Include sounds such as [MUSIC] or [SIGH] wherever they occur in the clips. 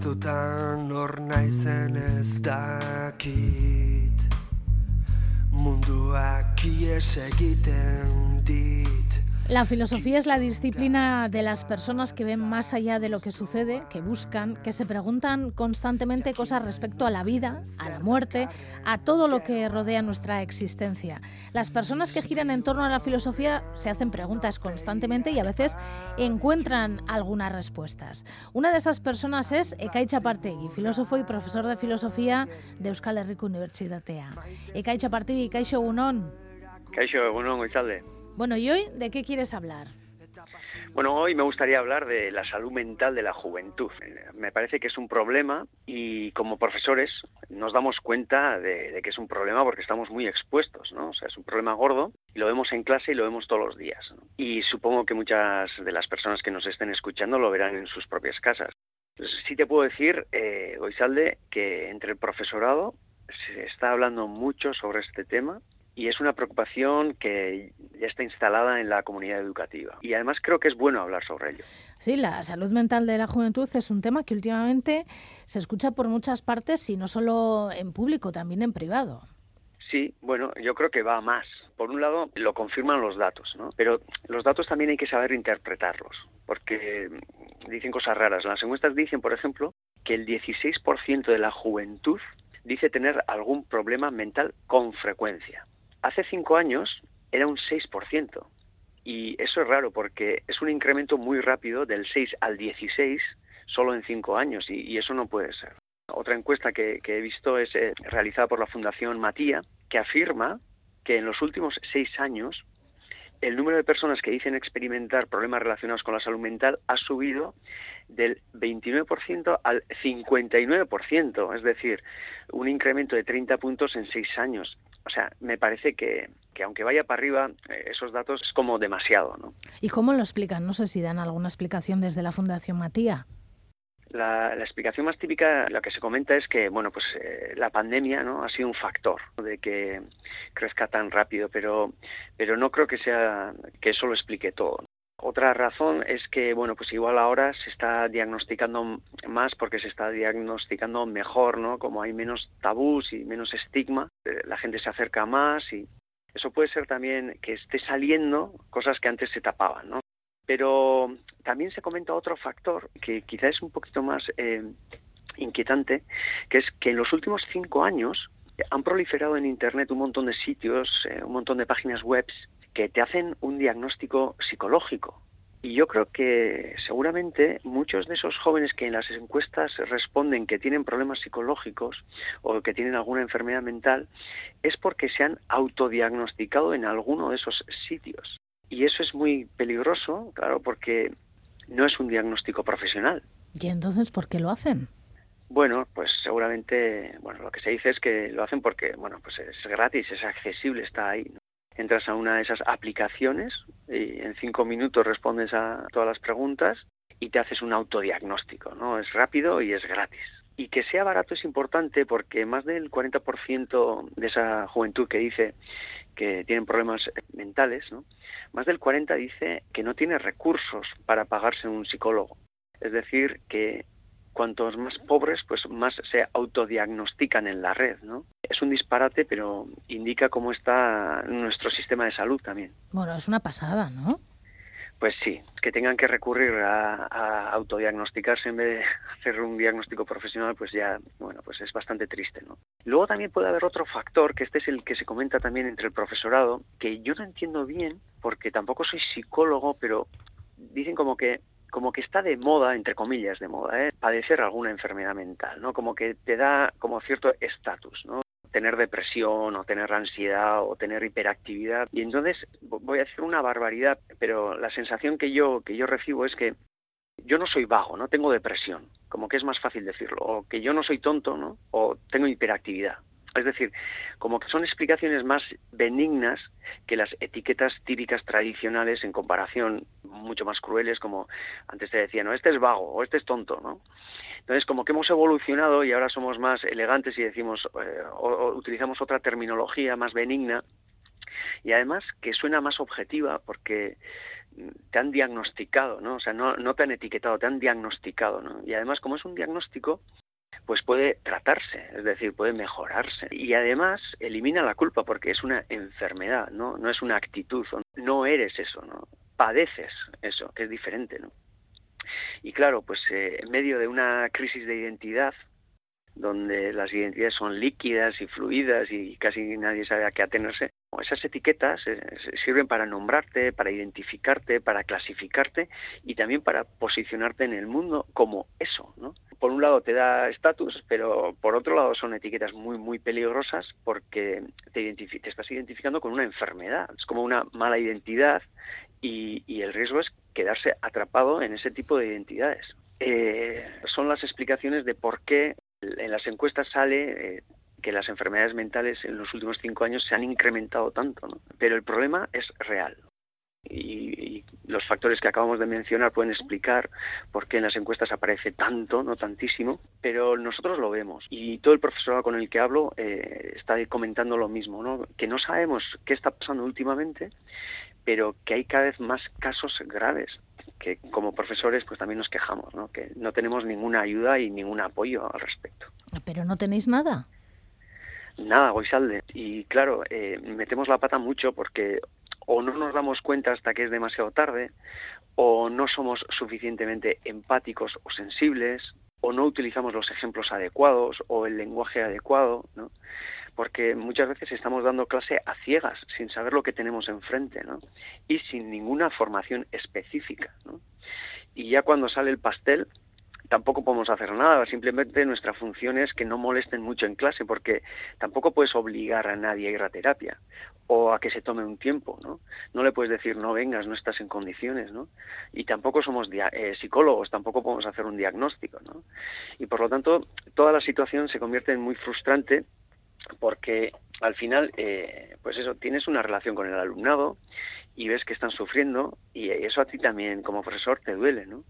batzutan hor naizen ez dakit. Munduak ies egiten dit La filosofía es la disciplina de las personas que ven más allá de lo que sucede, que buscan, que se preguntan constantemente cosas respecto a la vida, a la muerte, a todo lo que rodea nuestra existencia. Las personas que giran en torno a la filosofía se hacen preguntas constantemente y a veces encuentran algunas respuestas. Una de esas personas es Ekai Chapartegui, filósofo y profesor de filosofía de Euskal Herriko Unibertsitatea. Ekai Chapartegui, Kaixo Egunon. Kaixo Egunon, bueno, ¿y hoy de qué quieres hablar? Bueno, hoy me gustaría hablar de la salud mental de la juventud. Me parece que es un problema y como profesores nos damos cuenta de, que es un problema porque estamos muy expuestos, ¿no? O sea, es un problema gordo y lo vemos en clase y lo vemos todos los días. Y supongo que muchas de las personas que nos estén escuchando lo verán en sus propias casas. Entonces, sí te puedo decir, eh, Goizalde, que entre el profesorado se está hablando mucho sobre este tema y es una preocupación que ya está instalada en la comunidad educativa. Y además creo que es bueno hablar sobre ello. Sí, la salud mental de la juventud es un tema que últimamente se escucha por muchas partes y no solo en público, también en privado. Sí, bueno, yo creo que va más. Por un lado, lo confirman los datos, ¿no? Pero los datos también hay que saber interpretarlos, porque dicen cosas raras. Las encuestas dicen, por ejemplo, que el 16% de la juventud dice tener algún problema mental con frecuencia. Hace cinco años era un 6%. Y eso es raro porque es un incremento muy rápido del 6 al 16 solo en cinco años y, eso no puede ser. Otra encuesta que, he visto es eh, realizada por la Fundación Matía que afirma que en los últimos seis años el número de personas que dicen experimentar problemas relacionados con la salud mental ha subido del 29% al 59%, es decir, un incremento de 30 puntos en seis años. O sea, me parece que, aunque vaya para arriba, eh, esos datos es como demasiado, ¿no? ¿Y cómo lo explican? No sé si dan alguna explicación desde la Fundación Matía. La, explicación más típica, lo que se comenta es que, bueno, pues eh, la pandemia, ¿no? Ha sido un factor de que crezca tan rápido, pero, pero no creo que sea que eso lo explique todo. Otra razón es que, bueno, pues igual ahora se está diagnosticando más porque se está diagnosticando mejor, ¿no? Como hay menos tabús y menos estigma, eh, la gente se acerca más y eso puede ser también que esté saliendo cosas que antes se tapaban, ¿no? Pero también se comenta otro factor que quizá es un poquito más eh, inquietante, que es que en los últimos cinco años han proliferado en Internet un montón de sitios, eh, un montón de páginas web que te hacen un diagnóstico psicológico. Y yo creo que seguramente muchos de esos jóvenes que en las encuestas responden que tienen problemas psicológicos o que tienen alguna enfermedad mental es porque se han autodiagnosticado en alguno de esos sitios. Y eso es muy peligroso, claro, porque no es un diagnóstico profesional. ¿Y entonces por qué lo hacen? Bueno, pues seguramente, bueno, lo que se dice es que lo hacen porque, bueno, pues es gratis, es accesible, está ahí entras a una de esas aplicaciones y en cinco minutos respondes a todas las preguntas y te haces un autodiagnóstico, ¿no? Es rápido y es gratis. Y que sea barato es importante porque más del 40% de esa juventud que dice que tienen problemas mentales, ¿no? Más del 40 dice que no tiene recursos para pagarse un psicólogo. Es decir, que cuantos más pobres, pues más se autodiagnostican en la red, ¿no? Es un disparate, pero indica cómo está nuestro sistema de salud también. Bueno, es una pasada, ¿no? Pues sí, que tengan que recurrir a, autodiagnosticarse en vez de [LAUGHS] hacer un diagnóstico profesional, pues ya, bueno, pues es bastante triste, ¿no? Luego también puede haber otro factor, que este es el que se comenta también entre el profesorado, que yo no entiendo bien, porque tampoco soy psicólogo, pero dicen como que como que está de moda, entre comillas de moda, ¿eh? padecer alguna enfermedad mental, ¿no? Como que te da como cierto estatus, ¿no? tener depresión o tener ansiedad o tener hiperactividad y entonces voy a decir una barbaridad pero la sensación que yo que yo recibo es que yo no soy vago no tengo depresión como que es más fácil decirlo o que yo no soy tonto no o tengo hiperactividad es decir, como que son explicaciones más benignas que las etiquetas típicas tradicionales en comparación mucho más crueles, como antes te decía, no, este es vago o este es tonto, ¿no? Entonces, como que hemos evolucionado y ahora somos más elegantes y decimos, eh, o, utilizamos otra terminología más benigna, y además que suena más objetiva porque te han diagnosticado, ¿no? O sea, no, no te han etiquetado, te han diagnosticado, ¿no? Y además, como es un diagnóstico, pues puede tratarse, es decir, puede mejorarse. Y además elimina la culpa porque es una enfermedad, ¿no? No es una actitud, no eres eso, ¿no? Padeces eso, que es diferente, ¿no? Y claro, pues eh, en medio de una crisis de identidad, donde las identidades son líquidas y fluidas y casi nadie sabe a qué atenerse, esas etiquetas eh, sirven para nombrarte, para identificarte, para clasificarte y también para posicionarte en el mundo como eso, ¿no? Por un lado te da estatus, pero por otro lado son etiquetas muy, muy peligrosas porque te, te estás identificando con una enfermedad. Es como una mala identidad y, el riesgo es quedarse atrapado en ese tipo de identidades. Eh, son las explicaciones de por qué en las encuestas sale eh, que las enfermedades mentales en los últimos cinco años se han incrementado tanto, ¿no? pero el problema es real. Y, los factores que acabamos de mencionar pueden explicar por qué en las encuestas aparece tanto, no tantísimo, pero nosotros lo vemos. Y todo el profesorado con el que hablo eh, está comentando lo mismo, ¿no? que no sabemos qué está pasando últimamente, pero que hay cada vez más casos graves que como profesores pues también nos quejamos, ¿no? que no tenemos ninguna ayuda y ningún apoyo al respecto. Pero no tenéis nada. Nada, Goisalde. Y claro, eh, metemos la pata mucho porque o no nos damos cuenta hasta que es demasiado tarde, o no somos suficientemente empáticos o sensibles, o no utilizamos los ejemplos adecuados o el lenguaje adecuado, ¿no? porque muchas veces estamos dando clase a ciegas, sin saber lo que tenemos enfrente, ¿no? y sin ninguna formación específica. ¿no? Y ya cuando sale el pastel, tampoco podemos hacer nada, simplemente nuestra función es que no molesten mucho en clase, porque tampoco puedes obligar a nadie a ir a terapia o a que se tome un tiempo, ¿no? No le puedes decir no vengas, no estás en condiciones, ¿no? Y tampoco somos eh, psicólogos, tampoco podemos hacer un diagnóstico, ¿no? Y por lo tanto, toda la situación se convierte en muy frustrante porque al final, eh, pues eso, tienes una relación con el alumnado y ves que están sufriendo y eso a ti también como profesor te duele, ¿no?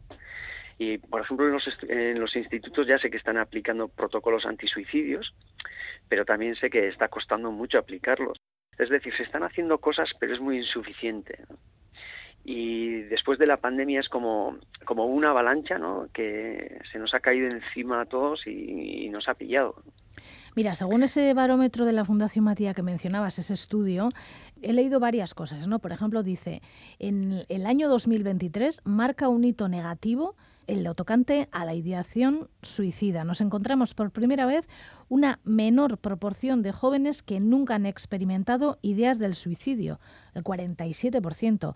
Y, por ejemplo, en los, en los institutos ya sé que están aplicando protocolos antisuicidios, pero también sé que está costando mucho aplicarlos. Es decir, se están haciendo cosas, pero es muy insuficiente. Y después de la pandemia es como, como una avalancha ¿no? que se nos ha caído encima a todos y, y nos ha pillado. Mira, según ese barómetro de la Fundación Matía que mencionabas, ese estudio, he leído varias cosas, ¿no? Por ejemplo, dice, en el año 2023 marca un hito negativo el lo tocante a la ideación suicida. Nos encontramos por primera vez una menor proporción de jóvenes que nunca han experimentado ideas del suicidio, el 47%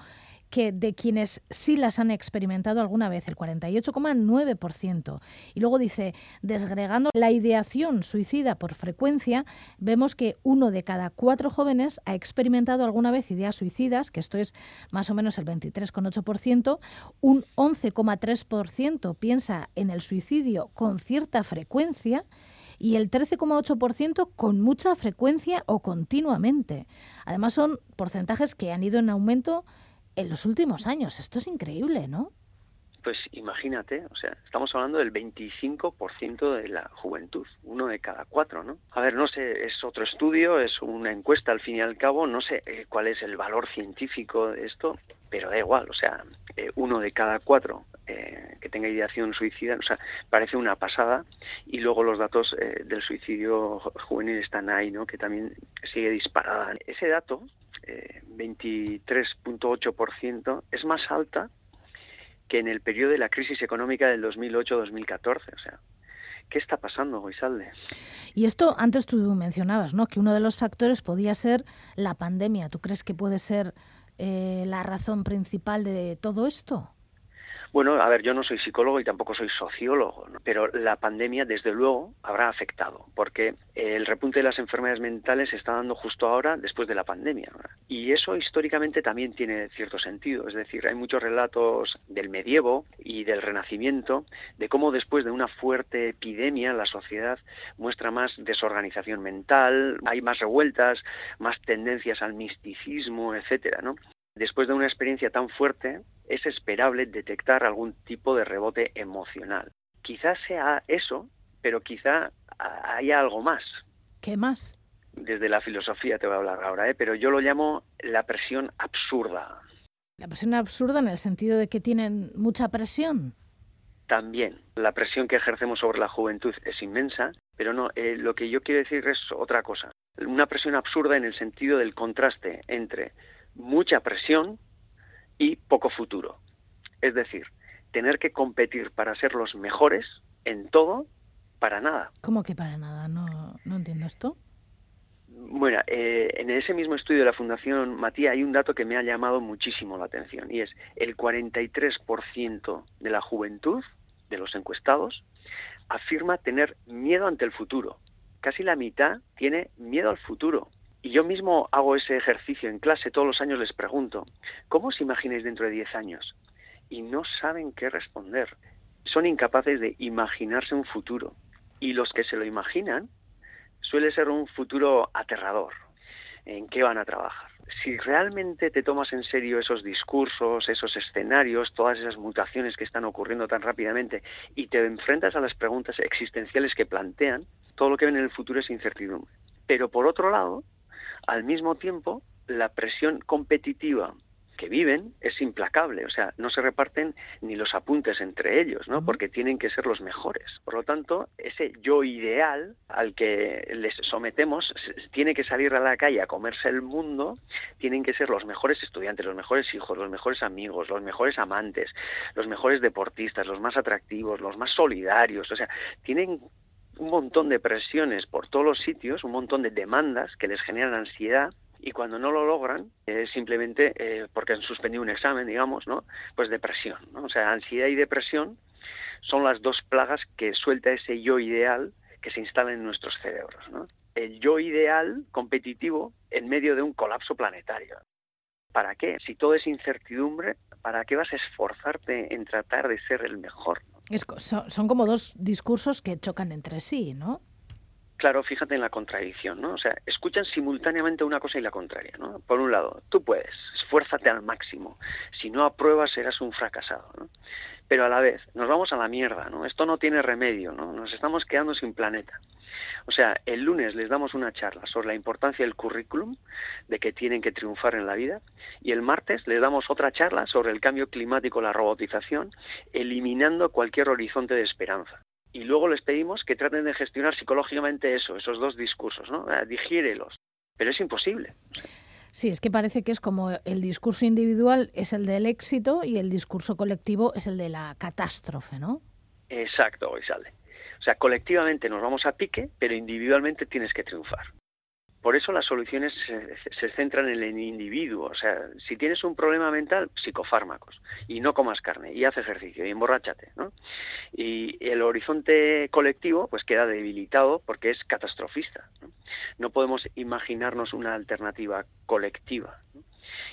que de quienes sí las han experimentado alguna vez, el 48,9%. Y luego dice, desgregando la ideación suicida por frecuencia, vemos que uno de cada cuatro jóvenes ha experimentado alguna vez ideas suicidas, que esto es más o menos el 23,8%, un 11,3% piensa en el suicidio con cierta frecuencia, y el 13,8% con mucha frecuencia o continuamente. Además son porcentajes que han ido en aumento en los últimos años. Esto es increíble, ¿no? Pues imagínate, o sea, estamos hablando del 25% de la juventud, uno de cada cuatro, ¿no? A ver, no sé, es otro estudio, es una encuesta al fin y al cabo, no sé eh, cuál es el valor científico de esto, pero da igual, o sea, eh, uno de cada cuatro eh, que tenga ideación suicida, o sea, parece una pasada, y luego los datos del suicidio juvenil están ahí, ¿no? Que también sigue disparada. Ese dato, 23.8%, es más alta que en el periodo de la crisis económica del 2008-2014. O sea, ¿qué está pasando, Goisalde? Y esto antes tú mencionabas, ¿no? Que uno de los factores podía ser la pandemia. ¿Tú crees que puede ser eh, la razón principal de todo esto? Bueno, a ver, yo no soy psicólogo y tampoco soy sociólogo, pero la pandemia desde luego habrá afectado, porque el repunte de las enfermedades mentales se está dando justo ahora después de la pandemia. Y eso históricamente también tiene cierto sentido, es decir, hay muchos relatos del medievo y del renacimiento de cómo después de una fuerte epidemia la sociedad muestra más desorganización mental, hay más revueltas, más tendencias al misticismo, etcétera, ¿no? Después de una experiencia tan fuerte, es esperable detectar algún tipo de rebote emocional. Quizás sea eso, pero quizá haya algo más. ¿Qué más? desde la filosofía te voy a hablar ahora, ¿eh? pero yo lo llamo la presión absurda. La presión absurda en el sentido de que tienen mucha presión. También, la presión que ejercemos sobre la juventud es inmensa, pero no, eh, lo que yo quiero decir es otra cosa. Una presión absurda en el sentido del contraste entre mucha presión y poco futuro. Es decir, tener que competir para ser los mejores en todo, para nada. ¿Cómo que para nada? No, no entiendo esto. Bueno, eh, en ese mismo estudio de la Fundación Matías hay un dato que me ha llamado muchísimo la atención y es el 43% de la juventud de los encuestados afirma tener miedo ante el futuro. Casi la mitad tiene miedo al futuro. Y yo mismo hago ese ejercicio en clase, todos los años les pregunto, ¿cómo os imagináis dentro de 10 años? Y no saben qué responder. Son incapaces de imaginarse un futuro. Y los que se lo imaginan suele ser un futuro aterrador. ¿En qué van a trabajar? Si realmente te tomas en serio esos discursos, esos escenarios, todas esas mutaciones que están ocurriendo tan rápidamente y te enfrentas a las preguntas existenciales que plantean, todo lo que ven en el futuro es incertidumbre. Pero por otro lado, al mismo tiempo, la presión competitiva que viven es implacable, o sea, no se reparten ni los apuntes entre ellos, ¿no? Porque tienen que ser los mejores. Por lo tanto, ese yo ideal al que les sometemos tiene que salir a la calle a comerse el mundo, tienen que ser los mejores estudiantes, los mejores hijos, los mejores amigos, los mejores amantes, los mejores deportistas, los más atractivos, los más solidarios, o sea, tienen un montón de presiones por todos los sitios, un montón de demandas que les generan ansiedad y cuando no lo logran es simplemente eh, porque han suspendido un examen, digamos, ¿no? Pues depresión, ¿no? O sea, ansiedad y depresión son las dos plagas que suelta ese yo ideal que se instala en nuestros cerebros, ¿no? El yo ideal competitivo en medio de un colapso planetario. ¿Para qué? Si todo es incertidumbre, ¿para qué vas a esforzarte en tratar de ser el mejor? Son como dos discursos que chocan entre sí, ¿no? Claro, fíjate en la contradicción, ¿no? O sea, escuchan simultáneamente una cosa y la contraria, ¿no? Por un lado, tú puedes, esfuérzate al máximo. Si no apruebas, serás un fracasado, ¿no? Pero a la vez, nos vamos a la mierda, ¿no? Esto no tiene remedio, ¿no? Nos estamos quedando sin planeta. O sea, el lunes les damos una charla sobre la importancia del currículum, de que tienen que triunfar en la vida, y el martes les damos otra charla sobre el cambio climático, la robotización, eliminando cualquier horizonte de esperanza y luego les pedimos que traten de gestionar psicológicamente eso, esos dos discursos, ¿no? Ah, digiérelos. Pero es imposible. Sí, es que parece que es como el discurso individual es el del éxito y el discurso colectivo es el de la catástrofe, ¿no? Exacto, hoy sale. O sea, colectivamente nos vamos a pique, pero individualmente tienes que triunfar. Por eso las soluciones se, centran en el individuo. O sea, si tienes un problema mental, psicofármacos. Y no comas carne, y haz ejercicio, y emborráchate. ¿no? Y el horizonte colectivo pues queda debilitado porque es catastrofista. No, no podemos imaginarnos una alternativa colectiva.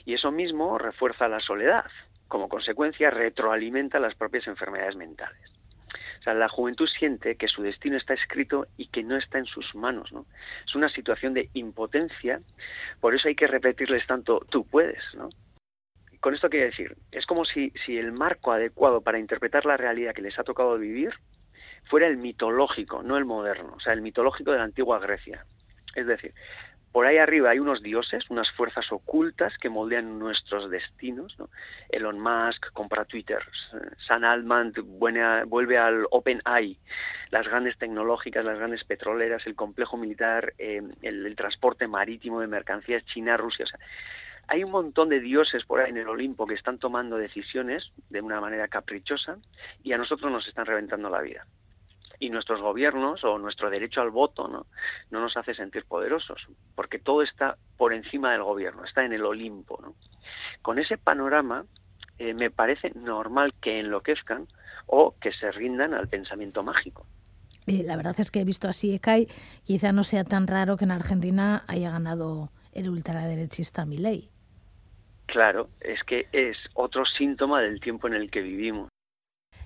Y eso mismo refuerza la soledad. Como consecuencia, retroalimenta las propias enfermedades mentales. O sea, la juventud siente que su destino está escrito y que no está en sus manos, ¿no? Es una situación de impotencia, por eso hay que repetirles tanto, tú puedes, ¿no? Con esto quiero decir, es como si, si el marco adecuado para interpretar la realidad que les ha tocado vivir fuera el mitológico, no el moderno, o sea, el mitológico de la antigua Grecia. Es decir, por ahí arriba hay unos dioses, unas fuerzas ocultas que moldean nuestros destinos. ¿no? Elon Musk compra Twitter, San Altman vuelve al OpenAI, las grandes tecnológicas, las grandes petroleras, el complejo militar, eh, el, transporte marítimo de mercancías, China, Rusia. O sea, hay un montón de dioses por ahí en el Olimpo que están tomando decisiones de una manera caprichosa y a nosotros nos están reventando la vida y nuestros gobiernos o nuestro derecho al voto ¿no? no nos hace sentir poderosos, porque todo está por encima del gobierno, está en el Olimpo. ¿no? Con ese panorama eh, me parece normal que enloquezcan o que se rindan al pensamiento mágico. Eh, la verdad es que he visto así ECAI, quizá no sea tan raro que en Argentina haya ganado el ultraderechista Milei. Claro, es que es otro síntoma del tiempo en el que vivimos.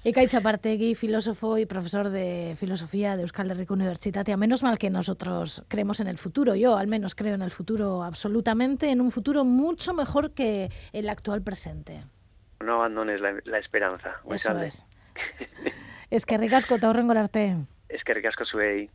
Ikai Chapartegui, filósofo y profesor de filosofía de Euskal Herriko Universitatea. Menos mal que nosotros creemos en el futuro. Yo al menos creo en el futuro absolutamente, en un futuro mucho mejor que el actual presente. No abandones la, esperanza. Eso es. es que ricasco, te arte. Es que ricasco, suei.